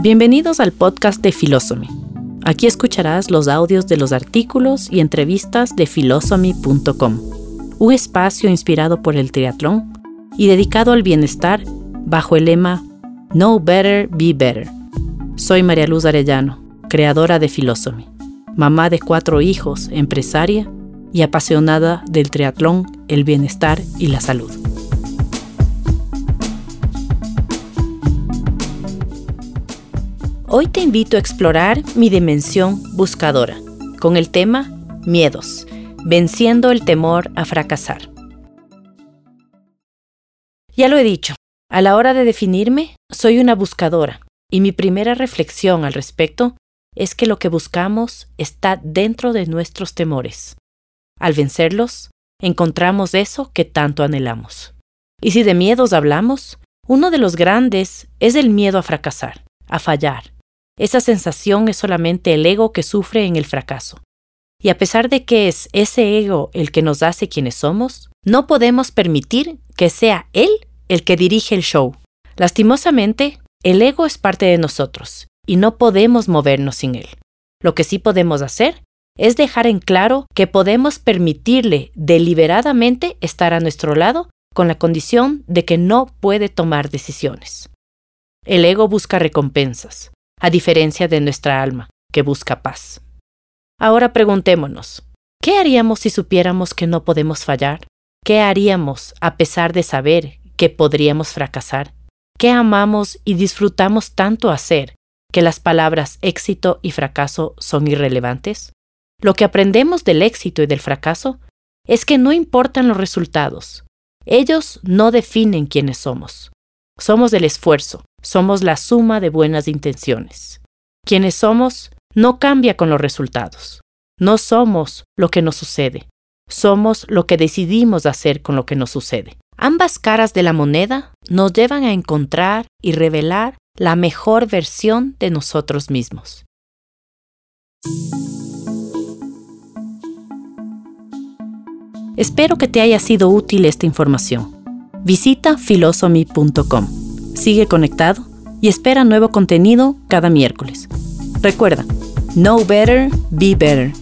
Bienvenidos al podcast de Philosophy. Aquí escucharás los audios de los artículos y entrevistas de philosophy.com, un espacio inspirado por el triatlón y dedicado al bienestar bajo el lema Know Better, Be Better. Soy María Luz Arellano, creadora de Philosophy, mamá de cuatro hijos, empresaria y apasionada del triatlón, el bienestar y la salud. Hoy te invito a explorar mi dimensión buscadora con el tema Miedos, venciendo el temor a fracasar. Ya lo he dicho, a la hora de definirme, soy una buscadora y mi primera reflexión al respecto es que lo que buscamos está dentro de nuestros temores. Al vencerlos, encontramos eso que tanto anhelamos. Y si de miedos hablamos, uno de los grandes es el miedo a fracasar, a fallar, esa sensación es solamente el ego que sufre en el fracaso. Y a pesar de que es ese ego el que nos hace quienes somos, no podemos permitir que sea él el que dirige el show. Lastimosamente, el ego es parte de nosotros y no podemos movernos sin él. Lo que sí podemos hacer es dejar en claro que podemos permitirle deliberadamente estar a nuestro lado con la condición de que no puede tomar decisiones. El ego busca recompensas, a diferencia de nuestra alma, que busca paz. Ahora preguntémonos, ¿qué haríamos si supiéramos que no podemos fallar? ¿Qué haríamos a pesar de saber que podríamos fracasar? ¿Qué amamos y disfrutamos tanto hacer que las palabras éxito y fracaso son irrelevantes? Lo que aprendemos del éxito y del fracaso es que no importan los resultados. Ellos no definen quiénes somos. Somos el esfuerzo, somos la suma de buenas intenciones. Quienes somos no cambia con los resultados. No somos lo que nos sucede, somos lo que decidimos hacer con lo que nos sucede. Ambas caras de la moneda nos llevan a encontrar y revelar la mejor versión de nosotros mismos. Espero que te haya sido útil esta información. Visita philosophy.com sigue conectado y espera nuevo contenido cada miércoles. Recuerda, know better, be better.